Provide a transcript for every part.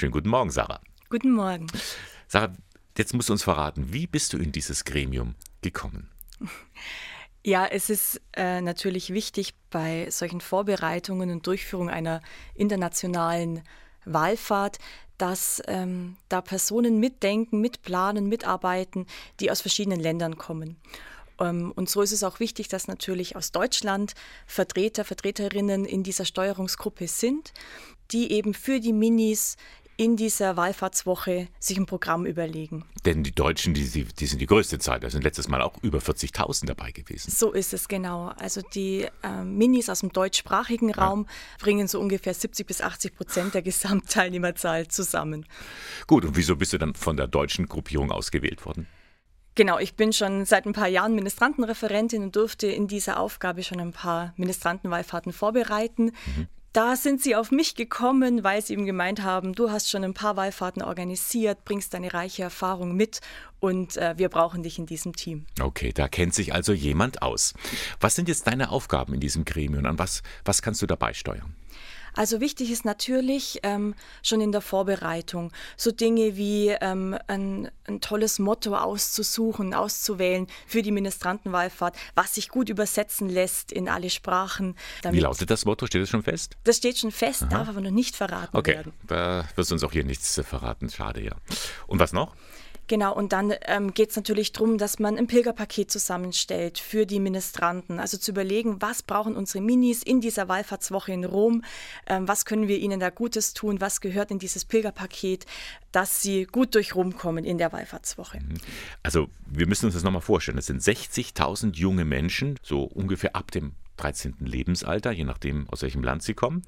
Schönen guten Morgen, Sarah. Guten Morgen. Sarah, jetzt musst du uns verraten, wie bist du in dieses Gremium gekommen? Ja, es ist äh, natürlich wichtig bei solchen Vorbereitungen und Durchführung einer internationalen Wahlfahrt, dass ähm, da Personen mitdenken, mitplanen, mitarbeiten, die aus verschiedenen Ländern kommen. Ähm, und so ist es auch wichtig, dass natürlich aus Deutschland Vertreter, Vertreterinnen in dieser Steuerungsgruppe sind, die eben für die Minis in dieser Wallfahrtswoche sich ein Programm überlegen. Denn die Deutschen, die, die sind die größte Zahl. Da sind letztes Mal auch über 40.000 dabei gewesen. So ist es genau. Also die äh, Minis aus dem deutschsprachigen Raum ja. bringen so ungefähr 70 bis 80 Prozent der Gesamtteilnehmerzahl zusammen. Gut, und wieso bist du dann von der deutschen Gruppierung ausgewählt worden? Genau, ich bin schon seit ein paar Jahren Ministrantenreferentin und durfte in dieser Aufgabe schon ein paar Ministrantenwallfahrten vorbereiten. Mhm. Da sind sie auf mich gekommen, weil sie eben gemeint haben, du hast schon ein paar Wallfahrten organisiert, bringst deine reiche Erfahrung mit und äh, wir brauchen dich in diesem Team. Okay, da kennt sich also jemand aus. Was sind jetzt deine Aufgaben in diesem Gremium? An was, was kannst du dabei steuern? Also wichtig ist natürlich ähm, schon in der Vorbereitung so Dinge wie ähm, ein, ein, tolles Motto auszusuchen, auszuwählen für die Ministrantenwallfahrt, was sich gut übersetzen lässt in alle Sprachen. Wie lautet das Motto? Steht es schon fest? Das steht schon fest, Aha. darf aber noch nicht verraten okay. werden. Okay, da wirst du uns auch hier nichts verraten. Schade, ja. Und was noch? Genau, und dann ähm, geht es natürlich darum, dass man ein Pilgerpaket zusammenstellt für die Ministranten. Also zu überlegen, was brauchen unsere Minis in dieser Wallfahrtswoche in Rom, ähm, was können wir ihnen da Gutes tun, was gehört in dieses Pilgerpaket, dass sie gut durch Rom kommen in der Wallfahrtswoche. Mhm. Also wir müssen uns das nochmal vorstellen. Es sind 60.000 junge Menschen, so ungefähr ab dem 13. Lebensalter, je nachdem, aus welchem Land sie kommen,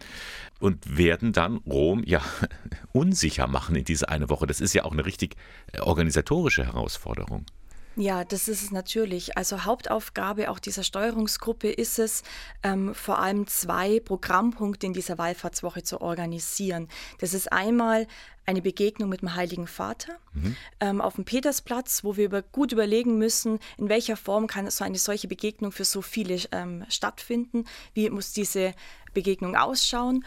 und werden dann Rom ja unsicher machen in diese eine Woche. Das ist ja auch eine richtig äh, organisatorische Herausforderung. Ja, das ist es natürlich. Also Hauptaufgabe auch dieser Steuerungsgruppe ist es, ähm, vor allem zwei Programmpunkte in dieser Wallfahrtswoche zu organisieren. Das ist einmal eine Begegnung mit dem Heiligen Vater mhm. ähm, auf dem Petersplatz, wo wir über, gut überlegen müssen, in welcher Form kann so eine solche Begegnung für so viele ähm, stattfinden, wie muss diese Begegnung ausschauen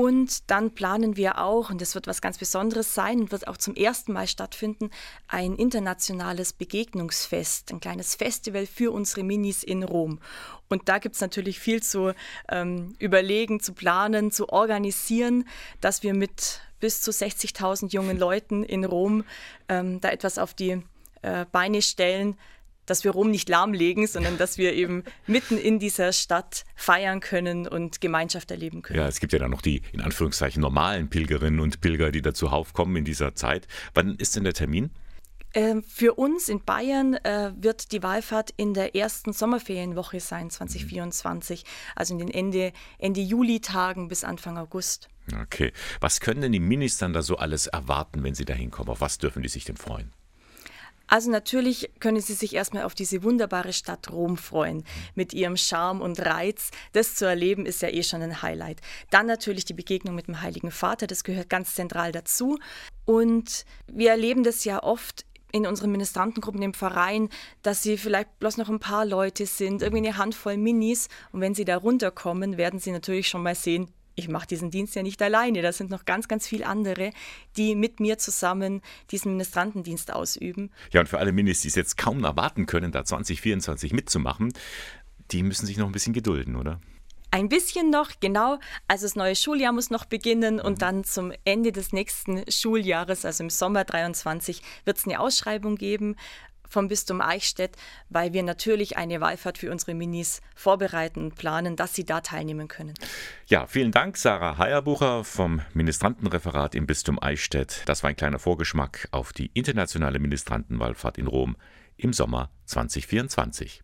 und dann planen wir auch, und das wird was ganz Besonderes sein und wird auch zum ersten Mal stattfinden, ein internationales Begegnungsfest, ein kleines Festival für unsere Minis in Rom. Und da gibt es natürlich viel zu ähm, überlegen, zu planen, zu organisieren, dass wir mit bis zu 60.000 jungen Leuten in Rom ähm, da etwas auf die äh, Beine stellen, dass wir Rom nicht lahmlegen, sondern dass wir eben mitten in dieser Stadt feiern können und Gemeinschaft erleben können. Ja, es gibt ja dann noch die in Anführungszeichen normalen Pilgerinnen und Pilger, die dazu aufkommen in dieser Zeit. Wann ist denn der Termin? Ähm, für uns in Bayern äh, wird die Wahlfahrt in der ersten Sommerferienwoche sein, 2024, also in den Ende, Ende Juli-Tagen bis Anfang August. Okay. Was können denn die Minis dann da so alles erwarten, wenn sie da hinkommen? Auf was dürfen die sich denn freuen? Also natürlich können Sie sich erstmal auf diese wunderbare Stadt Rom freuen, mit ihrem Charme und Reiz. Das zu erleben ist ja eh schon ein Highlight. Dann natürlich die Begegnung mit dem Heiligen Vater, das gehört ganz zentral dazu. Und wir erleben das ja oft in unseren Ministrantengruppen im Verein, dass sie vielleicht bloß noch ein paar Leute sind, irgendwie eine Handvoll Minis. Und wenn sie da runterkommen, werden sie natürlich schon mal sehen, ich mache diesen Dienst ja nicht alleine. Da sind noch ganz, ganz viele andere, die mit mir zusammen diesen Ministrantendienst ausüben. Ja, und für alle Minis, die es jetzt kaum erwarten können, da 2024 mitzumachen, die müssen sich noch ein bisschen gedulden, oder? Ein bisschen noch, genau. Also das neue Schuljahr muss noch beginnen und mhm. dann zum Ende des nächsten Schuljahres, also im Sommer 23, wird es eine Ausschreibung geben vom Bistum Eichstätt, weil wir natürlich eine Wallfahrt für unsere Minis vorbereiten und planen, dass sie da teilnehmen können. Ja, vielen Dank, Sarah Heierbucher vom Ministrantenreferat im Bistum Eichstätt. Das war ein kleiner Vorgeschmack auf die internationale Ministrantenwallfahrt in Rom im Sommer 2024.